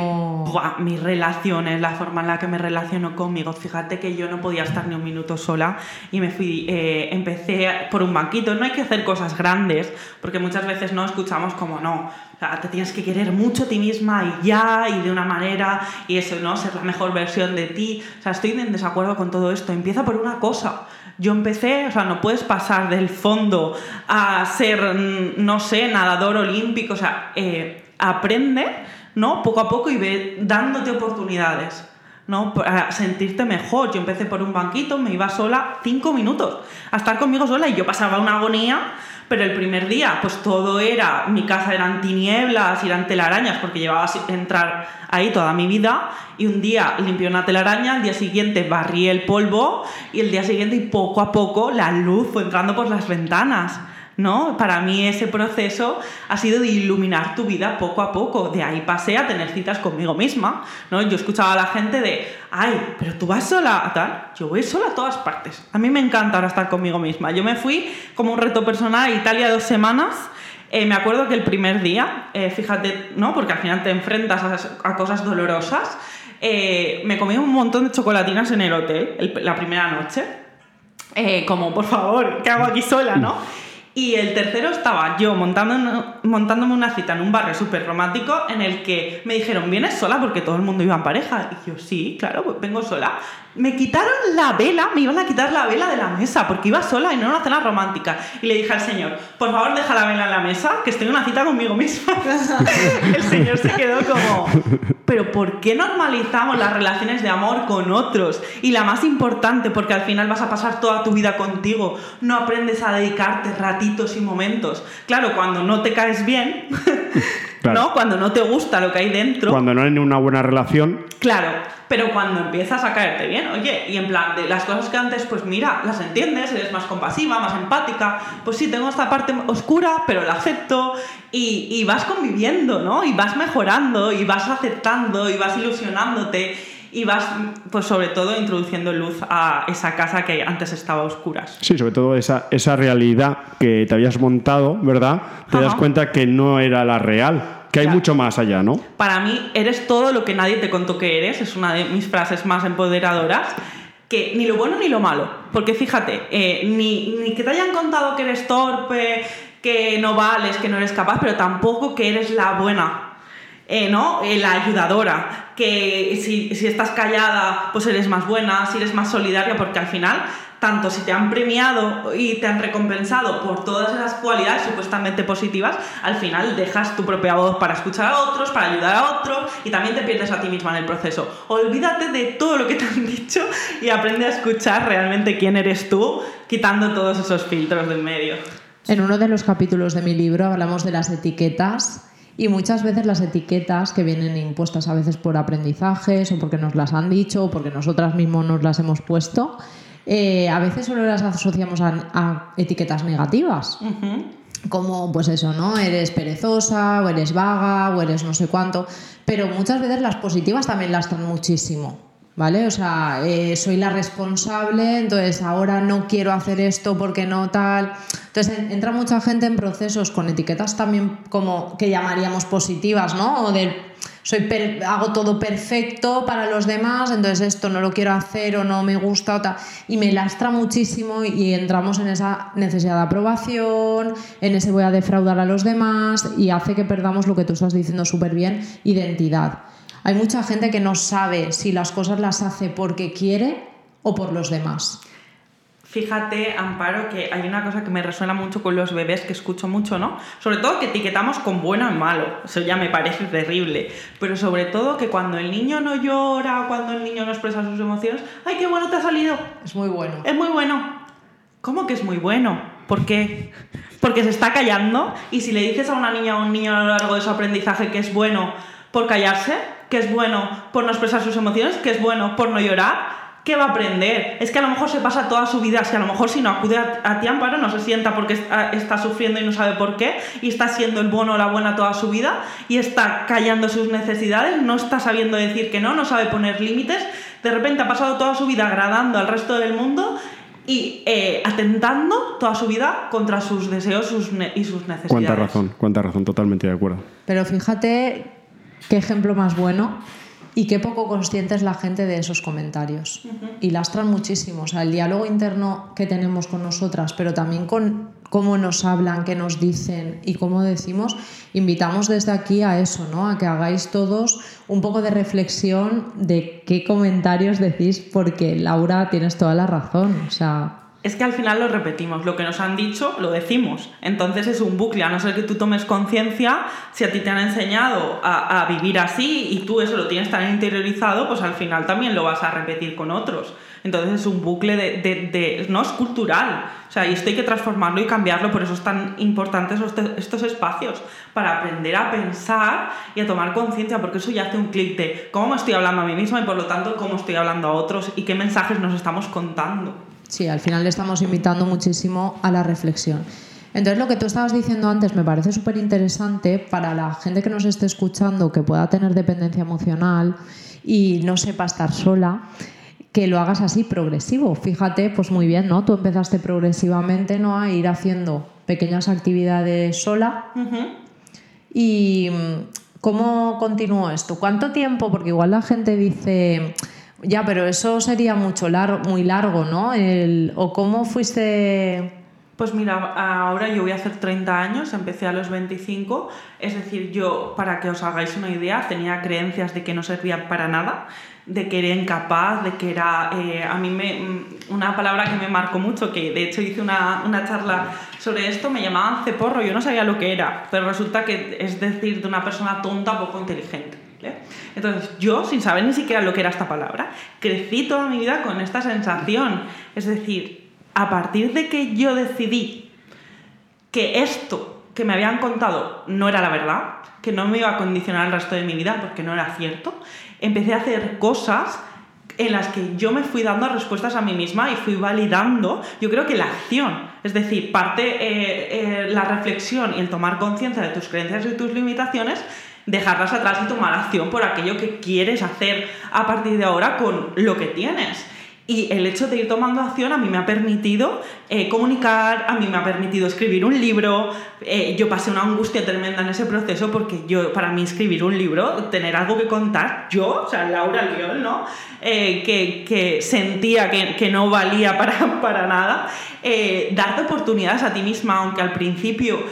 mis relaciones, la forma en la que me relaciono conmigo. Fíjate que yo no podía estar ni un minuto sola y me fui, eh, empecé por un banquito. No hay que hacer cosas grandes, porque muchas veces no escuchamos como no o sea, te tienes que querer mucho a ti misma y ya, y de una manera, y eso, ¿no? Ser la mejor versión de ti. O sea, estoy en desacuerdo con todo esto. Empieza por una cosa. Yo empecé, o sea, no puedes pasar del fondo a ser, no sé, nadador olímpico. O sea, eh, aprende, ¿no? Poco a poco y ve dándote oportunidades. ¿no? Para sentirte mejor. Yo empecé por un banquito, me iba sola cinco minutos a estar conmigo sola y yo pasaba una agonía pero el primer día, pues todo era, mi casa eran tinieblas, eran telarañas, porque llevaba a entrar ahí toda mi vida. Y un día limpié una telaraña, el día siguiente barrí el polvo y el día siguiente, y poco a poco, la luz fue entrando por las ventanas. ¿No? Para mí ese proceso ha sido de iluminar tu vida poco a poco. De ahí pasé a tener citas conmigo misma, ¿no? Yo escuchaba a la gente de, ay, pero tú vas sola a tal. Yo voy sola a todas partes. A mí me encanta ahora estar conmigo misma. Yo me fui como un reto personal a Italia dos semanas. Eh, me acuerdo que el primer día, eh, fíjate, ¿no? Porque al final te enfrentas a, cosas dolorosas. Eh, me comí un montón de chocolatinas en el hotel la primera noche. como, por favor, ¿qué hago aquí sola, no? Y el tercero estaba yo montándome una cita en un barrio súper romántico en el que me dijeron, ¿vienes sola? Porque todo el mundo iba en pareja. Y yo, sí, claro, pues vengo sola me quitaron la vela, me iban a quitar la vela de la mesa porque iba sola y no era una cena romántica. Y le dije al señor, por favor deja la vela en la mesa, que estoy en una cita conmigo misma. el señor se quedó como, pero ¿por qué normalizamos las relaciones de amor con otros? Y la más importante, porque al final vas a pasar toda tu vida contigo, no aprendes a dedicarte ratitos y momentos. Claro, cuando no te caes bien, ¿no? Cuando no te gusta lo que hay dentro. Cuando no hay una buena relación. Claro pero cuando empiezas a caerte bien, oye, y en plan de las cosas que antes, pues mira, las entiendes, eres más compasiva, más empática, pues sí, tengo esta parte oscura, pero la acepto y, y vas conviviendo, ¿no? Y vas mejorando, y vas aceptando, y vas ilusionándote y vas, pues sobre todo, introduciendo luz a esa casa que antes estaba a oscuras. Sí, sobre todo esa, esa realidad que te habías montado, ¿verdad? Te das cuenta que no era la real que hay mucho más allá, ¿no? Para mí, eres todo lo que nadie te contó que eres, es una de mis frases más empoderadoras. Que ni lo bueno ni lo malo. Porque fíjate, eh, ni, ni que te hayan contado que eres torpe, que no vales, que no eres capaz, pero tampoco que eres la buena, eh, ¿no? Eh, la ayudadora, que si, estás callada, pues eres más buena, si eres más solidaria, porque al final tanto si te han premiado y te han recompensado por todas esas cualidades supuestamente positivas, al final dejas tu propia voz para escuchar a otros, para ayudar a otros y también te pierdes a ti misma en el proceso. Olvídate de todo lo que te han dicho y aprende a escuchar realmente quién eres tú, quitando todos esos filtros del medio. En uno de los capítulos de mi libro hablamos de las etiquetas y muchas veces las etiquetas que vienen impuestas a veces por aprendizajes o porque nos las han dicho o porque nosotras mismos nos las hemos puesto, eh, a veces solo las asociamos a, etiquetas negativas. Como, pues eso, ¿no? Eres perezosa, o eres vaga, o eres no sé cuánto. Pero muchas veces las positivas también las están muchísimo. ¿Vale? O sea, eh, soy la responsable, entonces ahora no quiero hacer esto porque no tal. Entonces entra mucha gente en procesos con etiquetas también como que llamaríamos positivas, ¿no? O de soy hago todo perfecto para los demás, entonces esto no lo quiero hacer o no me gusta y me lastra muchísimo y entramos en esa necesidad de aprobación, en ese voy a defraudar a los demás y hace que perdamos lo que tú estás diciendo súper bien, identidad. Hay mucha gente que no sabe si las cosas las hace porque quiere o por los demás. Fíjate, Amparo, que hay una cosa que me resuena mucho con los bebés, que escucho mucho, ¿no? Sobre todo que etiquetamos con bueno y malo, eso ya me parece terrible, pero sobre todo que cuando el niño no llora, cuando el niño no expresa sus emociones, ¡ay, qué bueno te ha salido! Es muy bueno. Es muy bueno. ¿Cómo que es muy bueno? ¿Por qué? Porque se está callando y si le dices a una niña o a un niño a lo largo de su aprendizaje que es bueno por callarse, que es bueno por no expresar sus emociones, que es bueno por no llorar, ¿qué va a aprender? Es que a lo mejor se pasa toda su vida, si a lo mejor si no acude a, ti, Amparo, no se sienta porque está, sufriendo y no sabe por qué, y está siendo el bueno o la buena toda su vida, y está callando sus necesidades, no está sabiendo decir que no, no sabe poner límites, de repente ha pasado toda su vida agradando al resto del mundo y eh, atentando toda su vida contra sus deseos y sus necesidades. Cuánta razón, cuánta razón, totalmente de acuerdo. Pero fíjate qué ejemplo más bueno y qué poco consciente es la gente de esos comentarios. Y lastran muchísimo. O sea, el diálogo interno que tenemos con nosotras, pero también con cómo nos hablan, qué nos dicen y cómo decimos, invitamos desde aquí a eso, ¿no? A que hagáis todos un poco de reflexión de qué comentarios decís, porque Laura tienes toda la razón. O sea, es que al final lo repetimos, lo que nos han dicho lo decimos. Entonces es un bucle, a no ser que tú tomes conciencia, si a ti te han enseñado a, vivir así y tú eso lo tienes tan interiorizado, pues al final también lo vas a repetir con otros. Entonces es un bucle de, no es cultural, o sea, y esto hay que transformarlo y cambiarlo, por eso es tan importantes estos espacios, para aprender a pensar y a tomar conciencia, porque eso ya hace un clic de cómo me estoy hablando a mí misma y por lo tanto cómo estoy hablando a otros y qué mensajes nos estamos contando. Sí, al final le estamos invitando muchísimo a la reflexión. Entonces, lo que tú estabas diciendo antes me parece súper interesante para la gente que nos esté escuchando, que pueda tener dependencia emocional y no sepa estar sola, que lo hagas así progresivo. Fíjate, pues muy bien, ¿no? Tú empezaste progresivamente, ¿no? A ir haciendo pequeñas actividades sola. ¿Y cómo continuó esto? ¿Cuánto tiempo? Porque igual la gente dice ya, pero eso sería mucho largo, muy largo, ¿no? El, ¿O cómo fuiste...? Pues mira, ahora yo voy a hacer 30 años, empecé a los 25, es decir, yo, para que os hagáis una idea, tenía creencias de que no servía para nada, de que era incapaz, de que era... Eh, a mí me, mm, una palabra que me marcó mucho, que de hecho hice una, una charla sobre esto, me llamaban ceporro, yo no sabía lo que era, pero resulta que es decir de una persona tonta, poco inteligente. Entonces, yo, sin saber ni siquiera lo que era esta palabra, crecí toda mi vida con esta sensación. Es decir, a partir de que yo decidí que esto que me habían contado no era la verdad, que no me iba a condicionar el resto de mi vida porque no era cierto, empecé a hacer cosas en las que yo me fui dando respuestas a mí misma y fui validando, yo creo que la acción, es decir, parte eh, eh, la reflexión y el tomar conciencia de tus creencias y tus limitaciones dejarlas atrás y tomar acción por aquello que quieres hacer a partir de ahora con lo que tienes. Y el hecho de ir tomando acción a mí me ha permitido eh, comunicar, a mí me ha permitido escribir un libro. Eh, yo pasé una angustia tremenda en ese proceso porque yo, para mí escribir un libro, tener algo que contar, yo, o sea, Laura León, ¿no? Eh, que, que, sentía que, que, no valía para, para nada, darte oportunidades a ti misma, aunque al principio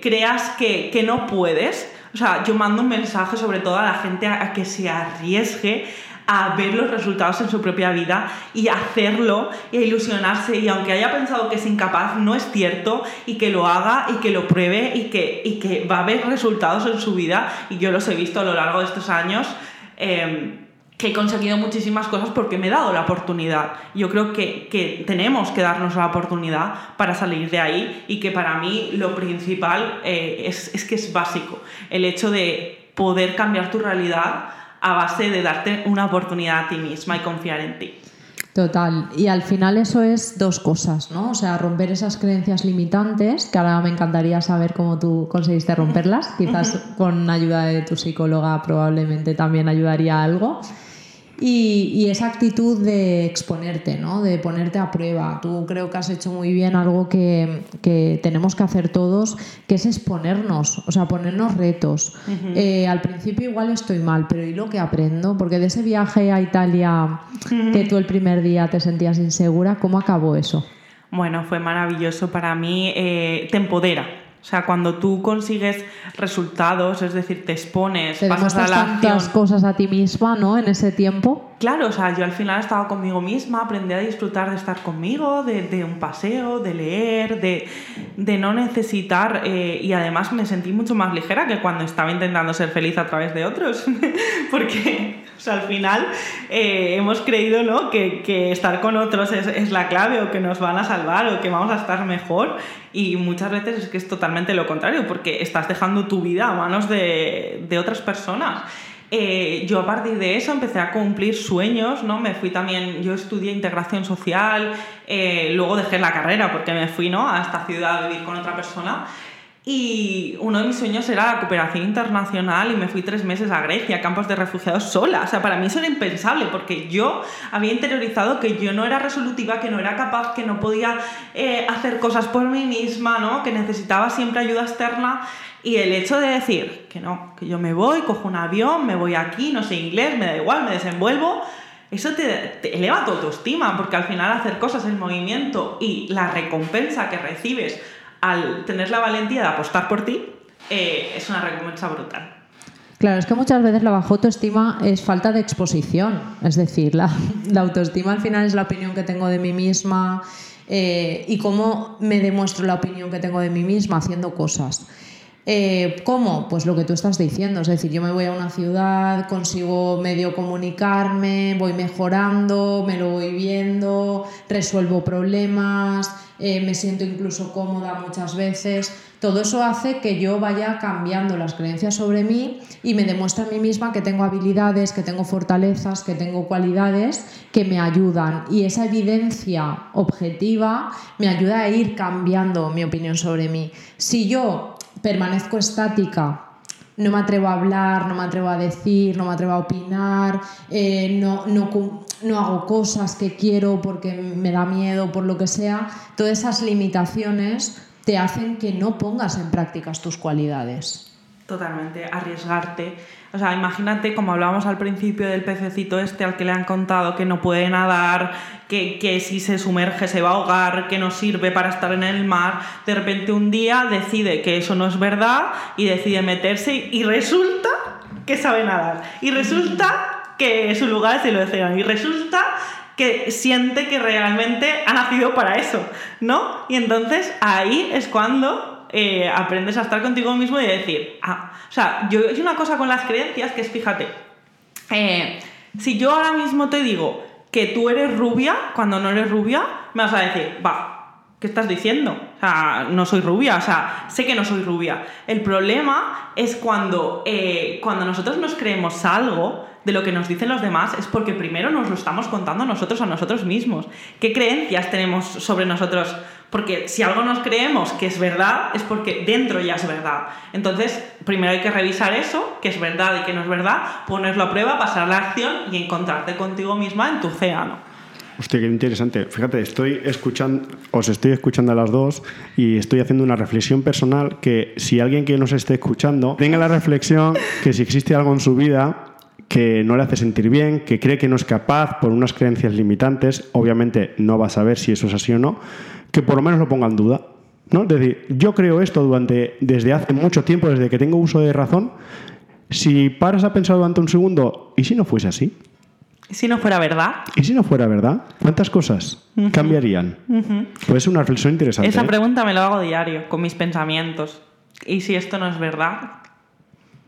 creas que, que no puedes, o sea, yo mando un mensaje sobre todo a la gente a, que se arriesgue a ver los resultados en su propia vida y hacerlo y a ilusionarse y aunque haya pensado que es incapaz, no es cierto y que lo haga y que lo pruebe y que, y que va a haber resultados en su vida y yo los he visto a lo largo de estos años. Eh, que he conseguido muchísimas cosas porque me he dado la oportunidad. Yo creo que, que, tenemos que darnos la oportunidad para salir de ahí y que para mí lo principal eh, es, es, que es básico. El hecho de poder cambiar tu realidad a base de darte una oportunidad a ti misma y confiar en ti. Total. Y al final eso es dos cosas, ¿no? O sea, romper esas creencias limitantes, que ahora me encantaría saber cómo tú conseguiste romperlas. Quizás con ayuda de tu psicóloga probablemente también ayudaría algo. Y, esa actitud de exponerte, ¿no? de ponerte a prueba. Tú creo que has hecho muy bien algo que, que tenemos que hacer todos, que es exponernos, o sea, ponernos retos. Eh, al principio igual estoy mal, pero ¿y lo que aprendo? Porque de ese viaje a Italia, que tú el primer día te sentías insegura, ¿cómo acabó eso? Bueno, fue maravilloso para mí, eh, te empodera. O sea, cuando tú consigues resultados, es decir, te expones, te pasas a la tantas cosas a ti misma, ¿no? En ese tiempo. Claro, o sea, yo al final estaba conmigo misma, aprendí a disfrutar de estar conmigo, de, un paseo, de leer, de, no necesitar, eh, y además me sentí mucho más ligera que cuando estaba intentando ser feliz a través de otros, porque o sea, al final eh, hemos creído ¿no? que, estar con otros es, la clave o que nos van a salvar o que vamos a estar mejor y muchas veces es que es totalmente lo contrario porque estás dejando tu vida a manos de, otras personas. Eh, yo a partir de eso empecé a cumplir sueños, ¿no? Me fui también, yo estudié integración social, eh, luego dejé la carrera porque me fui, ¿no? A esta ciudad a vivir con otra persona y uno de mis sueños era la cooperación internacional y me fui tres meses a Grecia, campos de refugiados sola. O sea, para mí eso era impensable porque yo había interiorizado que yo no era resolutiva, que no era capaz, que no podía eh, hacer cosas por mí misma, ¿no? que necesitaba siempre ayuda externa. Y el hecho de decir que no, que yo me voy, cojo un avión, me voy aquí, no sé inglés, me da igual, me desenvuelvo, eso te, te, eleva tu autoestima, porque al final hacer cosas en movimiento y la recompensa que recibes al tener la valentía de apostar por ti, eh, es una recompensa brutal. Claro, es que muchas veces la baja autoestima es falta de exposición. Es decir, la, autoestima al final es la opinión que tengo de mí misma eh, y cómo me demuestro la opinión que tengo de mí misma haciendo cosas. Eh, ¿Cómo? Pues lo que tú estás diciendo, es decir, yo me voy a una ciudad, consigo medio comunicarme, voy mejorando, me lo voy viendo, resuelvo problemas, eh, me siento incluso cómoda muchas veces. Todo eso hace que yo vaya cambiando las creencias sobre mí y me demuestra a mí misma que tengo habilidades, que tengo fortalezas, que tengo cualidades que me ayudan. Y esa evidencia objetiva me ayuda a ir cambiando mi opinión sobre mí. Si yo permanezco estática, no me atrevo a hablar, no me atrevo a decir, no me atrevo a opinar, eh, no, no, hago cosas que quiero porque me da miedo, por lo que sea, todas esas limitaciones te hacen que no pongas en prácticas tus cualidades. Totalmente, arriesgarte. O sea, imagínate, como hablábamos al principio del pececito este al que le han contado que no puede nadar, que, que, si se sumerge se va a ahogar, que no sirve para estar en el mar. De repente un día decide que eso no es verdad y decide meterse y resulta que sabe nadar. Y resulta que su lugar es el océano. Y resulta que siente que realmente ha nacido para eso, ¿no? Y entonces ahí es cuando eh, aprendes a estar contigo mismo y decir, ah, o sea, yo hay una cosa con las creencias que es, fíjate, eh, si yo ahora mismo te digo que tú eres rubia, cuando no eres rubia, me vas a decir, va, ¿qué estás diciendo? O sea, no soy rubia, o sea, sé que no soy rubia. El problema es cuando, eh, cuando nosotros nos creemos algo de lo que nos dicen los demás, es porque primero nos lo estamos contando nosotros a nosotros mismos. ¿Qué creencias tenemos sobre nosotros? Porque si algo nos creemos que es verdad, es porque dentro ya es verdad. Entonces, primero hay que revisar eso, que es verdad y que no es verdad, ponerlo a prueba, pasar la acción y encontrarte contigo misma en tu océano. Hostia, qué interesante. Fíjate, estoy escuchando, os estoy escuchando a las dos y estoy haciendo una reflexión personal que si alguien que nos esté escuchando tenga la reflexión que si existe algo en su vida que no le hace sentir bien, que cree que no es capaz por unas creencias limitantes, obviamente no va a saber si eso es así o no, que por lo menos lo ponga en duda. ¿no? Es decir, yo creo esto durante, desde hace mucho tiempo, desde que tengo uso de razón. Si paras a pensar durante un segundo, ¿y si no fuese así? ¿Y si no fuera verdad? ¿Y si no fuera verdad? ¿Cuántas cosas cambiarían? Pues es una reflexión interesante. Esa ¿eh? pregunta me lo hago diario, con mis pensamientos. ¿Y si esto no es verdad?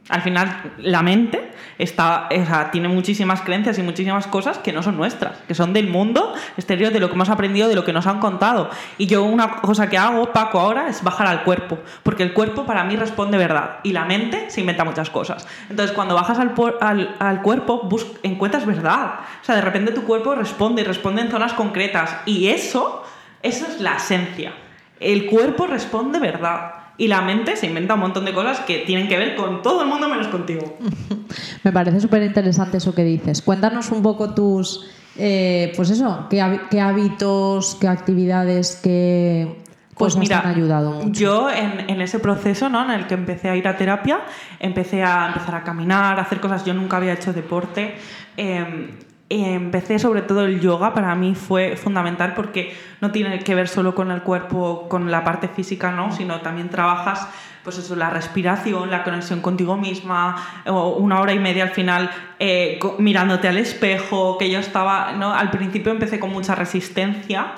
Al final, la mente está, tiene muchísimas creencias y muchísimas cosas que no son nuestras, que son del mundo exterior, de lo que hemos aprendido, de lo que nos han contado. Y yo una cosa que hago, Paco, ahora es bajar al cuerpo, porque el cuerpo para mí responde verdad y la mente se inventa muchas cosas. Entonces, cuando bajas al, al, cuerpo, encuentras verdad. O sea, de repente tu cuerpo responde y responde en zonas concretas. Y eso, eso es la esencia. El cuerpo responde verdad. Y la mente se inventa un montón de cosas que tienen que ver con todo el mundo menos contigo. Me parece súper interesante eso que dices. Cuéntanos un poco tus, eh, pues eso, qué, hábitos, qué actividades, qué pues cosas te han ayudado mucho. Yo en, ese proceso ¿no? en el que empecé a ir a terapia, empecé a empezar a caminar, a hacer cosas. Yo nunca había hecho deporte. Em, empecé sobre todo el yoga, para mí fue fundamental porque no tiene que ver solo con el cuerpo, con la parte física, ¿no? sino también trabajas pues eso, la respiración, la conexión contigo misma, una hora y media al final eh, mirándote al espejo, que yo estaba, ¿no? al principio empecé con mucha resistencia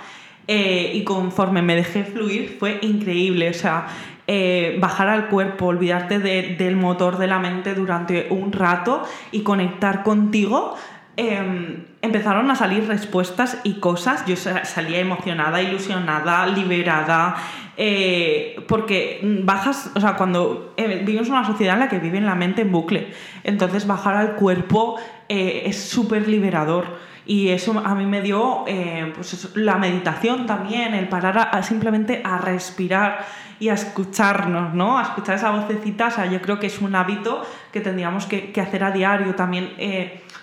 eh, y conforme me dejé fluir fue increíble, o sea, eh, bajar al cuerpo, olvidarte del motor de la mente durante un rato y conectar contigo Em, empezaron a salir respuestas y cosas. Yo salía emocionada, ilusionada, liberada, eh, porque bajas, o sea, cuando eh, vivimos una sociedad en la que vive en la mente en bucle, entonces bajar al cuerpo eh, es súper liberador. Y eso a mí me dio pues la meditación también, el parar simplemente a respirar y a escucharnos, ¿no? A escuchar esa vocecita. O sea, yo creo que es un hábito que tendríamos que, hacer a diario también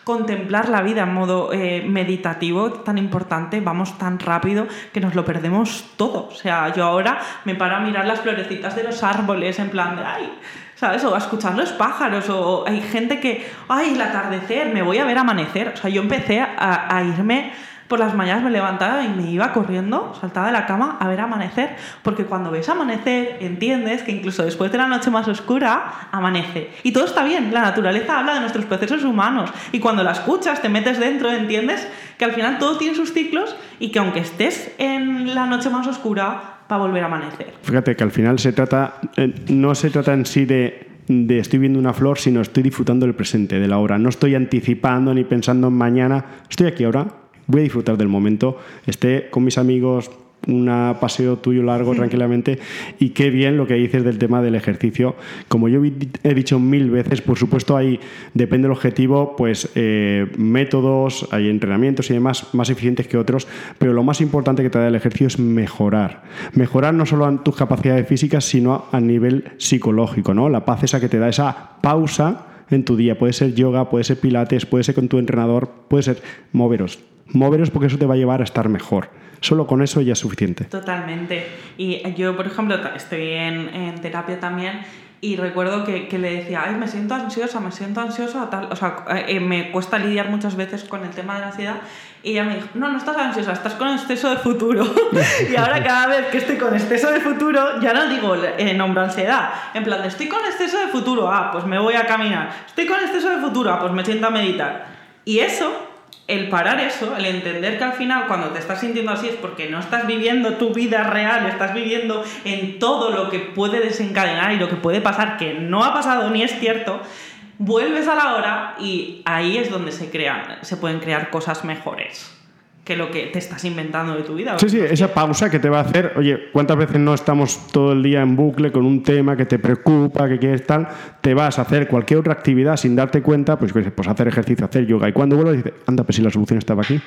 contemplar la vida en modo eh, meditativo tan importante, vamos tan rápido que nos lo perdemos todo. O sea, yo ahora me paro a mirar las florecitas de los árboles en plan de, ay, ¿sabes? O a escuchar los pájaros, o hay gente que, ay, el atardecer, me voy a ver amanecer. O sea, yo empecé a, a irme por las mañanas me levantaba y me iba corriendo, saltaba de la cama a ver amanecer, porque cuando ves amanecer entiendes que incluso después de la noche más oscura, amanece. Y todo está bien, la naturaleza habla de nuestros procesos humanos y cuando la escuchas, te metes dentro, entiendes que al final todo tiene sus ciclos y que aunque estés en la noche más oscura, va a volver a amanecer. Fíjate que al final se trata, eh, no se trata en sí de de estoy viendo una flor, sino estoy disfrutando del presente, de la hora. No estoy anticipando ni pensando en mañana. Estoy aquí ahora, voy a disfrutar del momento, esté con mis amigos, un paseo tuyo largo tranquilamente y qué bien lo que dices del tema del ejercicio. Como yo he dicho mil veces, por supuesto hay, depende del objetivo, pues eh, métodos, hay entrenamientos y demás más eficientes que otros, pero lo más importante que te da el ejercicio es mejorar. Mejorar no solo en tus capacidades físicas, sino a nivel psicológico, ¿no? La paz esa que te da esa pausa en tu día. Puede ser yoga, puede ser pilates, puede ser con tu entrenador, puede ser moveros moveros porque eso te va a llevar a estar mejor. Solo con eso ya es suficiente. Totalmente. Y yo, por ejemplo, estoy en, terapia también y recuerdo que, le decía, ay, me siento ansiosa, me siento ansiosa, tal. O sea, eh, me cuesta lidiar muchas veces con el tema de la ansiedad. Y ella me dijo, no, no estás ansiosa, estás con exceso de futuro. y ahora cada vez que estoy con exceso de futuro, ya no digo en nombre ansiedad. En plan, estoy con exceso de futuro, ah, pues me voy a caminar. Estoy con exceso de futuro, ah, pues me siento a meditar. Y eso el parar eso, el entender que al final cuando te estás sintiendo así es porque no estás viviendo tu vida real, estás viviendo en todo lo que puede desencadenar y lo que puede pasar, que no ha pasado ni es cierto, vuelves a la hora y ahí es donde se crean, se pueden crear cosas mejores que lo que te estás inventando de tu vida. Sí, sí, esa pausa que te va a hacer, oye, ¿cuántas veces no estamos todo el día en bucle con un tema que te preocupa, que quieres tal? Te vas a hacer cualquier otra actividad sin darte cuenta, pues, pues hacer ejercicio, hacer yoga. Y cuando vuelves dices, anda, pues si la solución estaba aquí.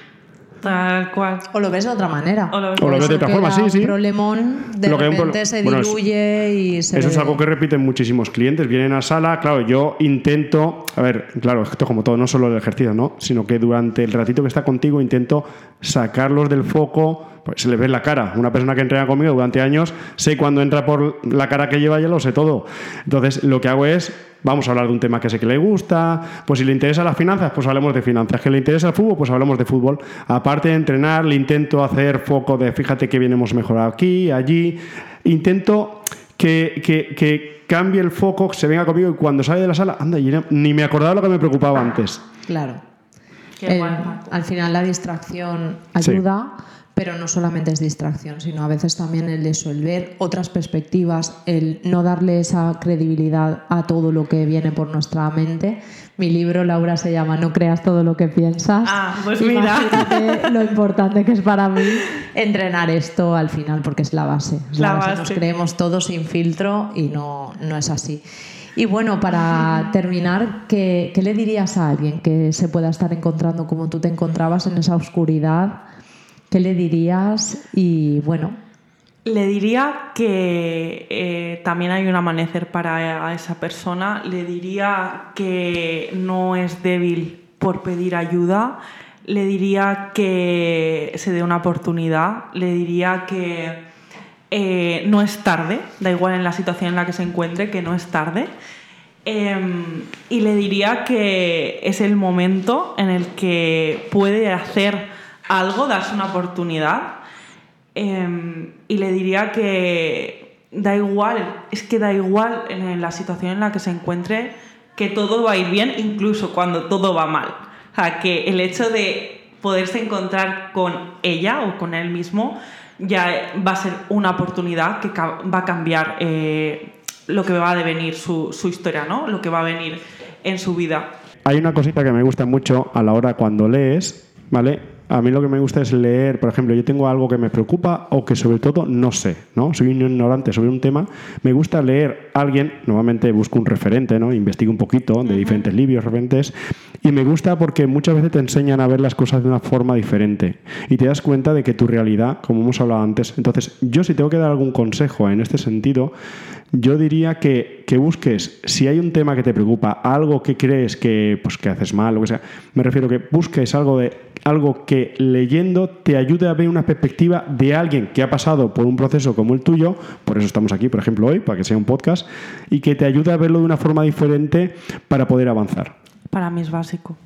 Tal cual. O lo ves de otra manera. O lo ves, de otra forma, sí, sí. Problemón de repente se diluye y se. Eso es algo que repiten muchísimos clientes. Vienen a sala, claro, yo intento. A ver, claro, esto como todo, no solo el ejercicio, ¿no? Sino que durante el ratito que está contigo intento sacarlos del foco. Pues se le ve la cara. Una persona que entrena conmigo durante años, sé cuando entra por la cara que lleva, ya lo sé todo. Entonces, lo que hago es Vamos a hablar de un tema que sé que le gusta. Pues si le interesa las finanzas, pues hablemos de finanzas. Que le interesa el fútbol, pues hablemos de fútbol. Aparte de entrenar, le intento hacer foco de fíjate que bien hemos mejorado aquí, allí. Intento que, que, cambie el foco, se venga conmigo y cuando sale de la sala, anda, ni me acordaba lo que me preocupaba antes. Claro. al final la distracción ayuda pero no solamente es distracción, sino a veces también el eso, el ver otras perspectivas, el no darle esa credibilidad a todo lo que viene por nuestra mente. Mi libro, Laura, se llama No creas todo lo que piensas. Ah, pues mira. lo importante que es para mí entrenar esto al final, porque es la base. la, base. Nos creemos todo sin filtro y no, no es así. Y bueno, para terminar, ¿qué, ¿qué, le dirías a alguien que se pueda estar encontrando como tú te encontrabas en esa oscuridad ¿Qué le dirías? Y bueno. Le diría que eh, también hay un amanecer para esa persona. Le diría que no es débil por pedir ayuda. Le diría que se dé una oportunidad. Le diría que eh, no es tarde, da igual en la situación en la que se encuentre, que no es tarde. Em, y le diría que es el momento en el que puede hacer algo, darse una oportunidad. Em, y le diría que da igual, es que da igual en la situación en la que se encuentre, que todo va a ir bien, incluso cuando todo va mal. O sea, que el hecho de poderse encontrar con ella o con él mismo ya va a ser una oportunidad que va a cambiar eh, lo que va a devenir su, su historia, ¿no? Lo que va a venir en su vida. Hay una cosita que me gusta mucho a la hora cuando lees, ¿vale? A mí lo que me gusta es leer, por ejemplo, yo tengo algo que me preocupa o que sobre todo no sé, ¿no? Soy un ignorante sobre un tema. Me gusta leer a alguien, normalmente busco un referente, ¿no? Investigo un poquito de diferentes libros, referentes, y me gusta porque muchas veces te enseñan a ver las cosas de una forma diferente y te das cuenta de que tu realidad, como hemos hablado antes, entonces yo si tengo que dar algún consejo en este sentido, yo diría que, que, busques, si hay un tema que te preocupa, algo que crees que, pues, que haces mal, lo que sea, me refiero que busques algo, de, algo que leyendo te ayude a ver una perspectiva de alguien que ha pasado por un proceso como el tuyo, por eso estamos aquí, por ejemplo, hoy, para que sea un podcast, y que te ayude a verlo de una forma diferente para poder avanzar. Para mí es básico.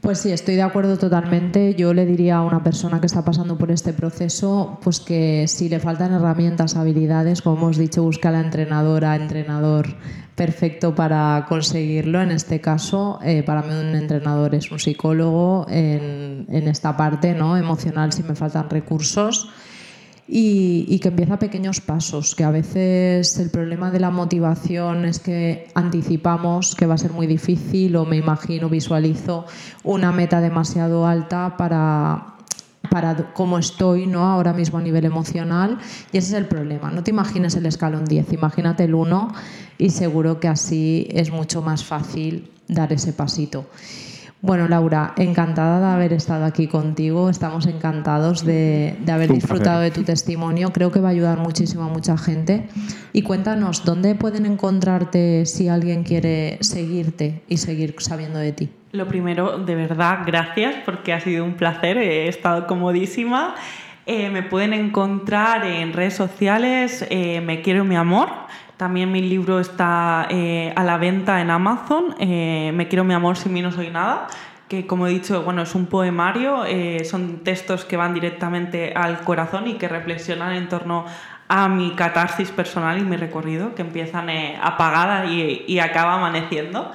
Pues sí, estoy de acuerdo totalmente. Yo le diría a una persona que está pasando por este proceso, pues que si le faltan herramientas, habilidades, como hemos dicho, busca a la entrenadora, entrenador perfecto para conseguirlo. En este caso, eh, para mí un entrenador es un psicólogo en, en esta parte ¿no? emocional si me faltan recursos y, que empieza pequeños pasos, que a veces el problema de la motivación es que anticipamos que va a ser muy difícil o me imagino, visualizo una meta demasiado alta para para cómo estoy ¿no? ahora mismo a nivel emocional y ese es el problema. No te imagines el escalón 10, imagínate el 1 y seguro que así es mucho más fácil dar ese pasito. Bueno, Laura, encantada de haber estado aquí contigo. Estamos encantados de, haber disfrutado de tu testimonio. Creo que va a ayudar muchísimo a mucha gente. Y cuéntanos, ¿dónde pueden encontrarte si alguien quiere seguirte y seguir sabiendo de ti? Lo primero, de verdad, gracias porque ha sido un placer. He estado comodísima. Eh, me pueden encontrar en redes sociales, eh, Me Quiero Mi Amor también mi libro está eh, a la venta en Amazon, eh, Me quiero mi amor sin mí no soy nada, que como he dicho, bueno, es un poemario, eh, son textos que van directamente al corazón y que reflexionan en torno a mi catarsis personal y mi recorrido, que empiezan apagada y, y acaba amaneciendo.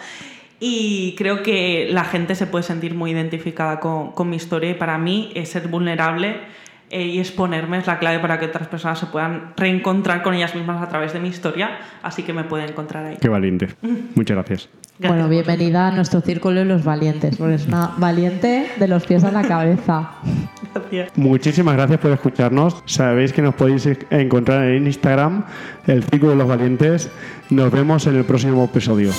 Y creo que la gente se puede sentir muy identificada con, con mi historia y para mí ser vulnerable eh, y exponerme es la clave para que otras personas se puedan reencontrar con ellas mismas a través de mi historia, así que me pueden encontrar ahí. Qué valiente. Muchas gracias. bueno, bienvenida a nuestro círculo de los valientes, porque es una valiente de los pies a la cabeza. Gracias. Muchísimas gracias por escucharnos. Sabéis que nos podéis encontrar en Instagram, el Círculo de los Valientes. Nos vemos en el próximo episodio.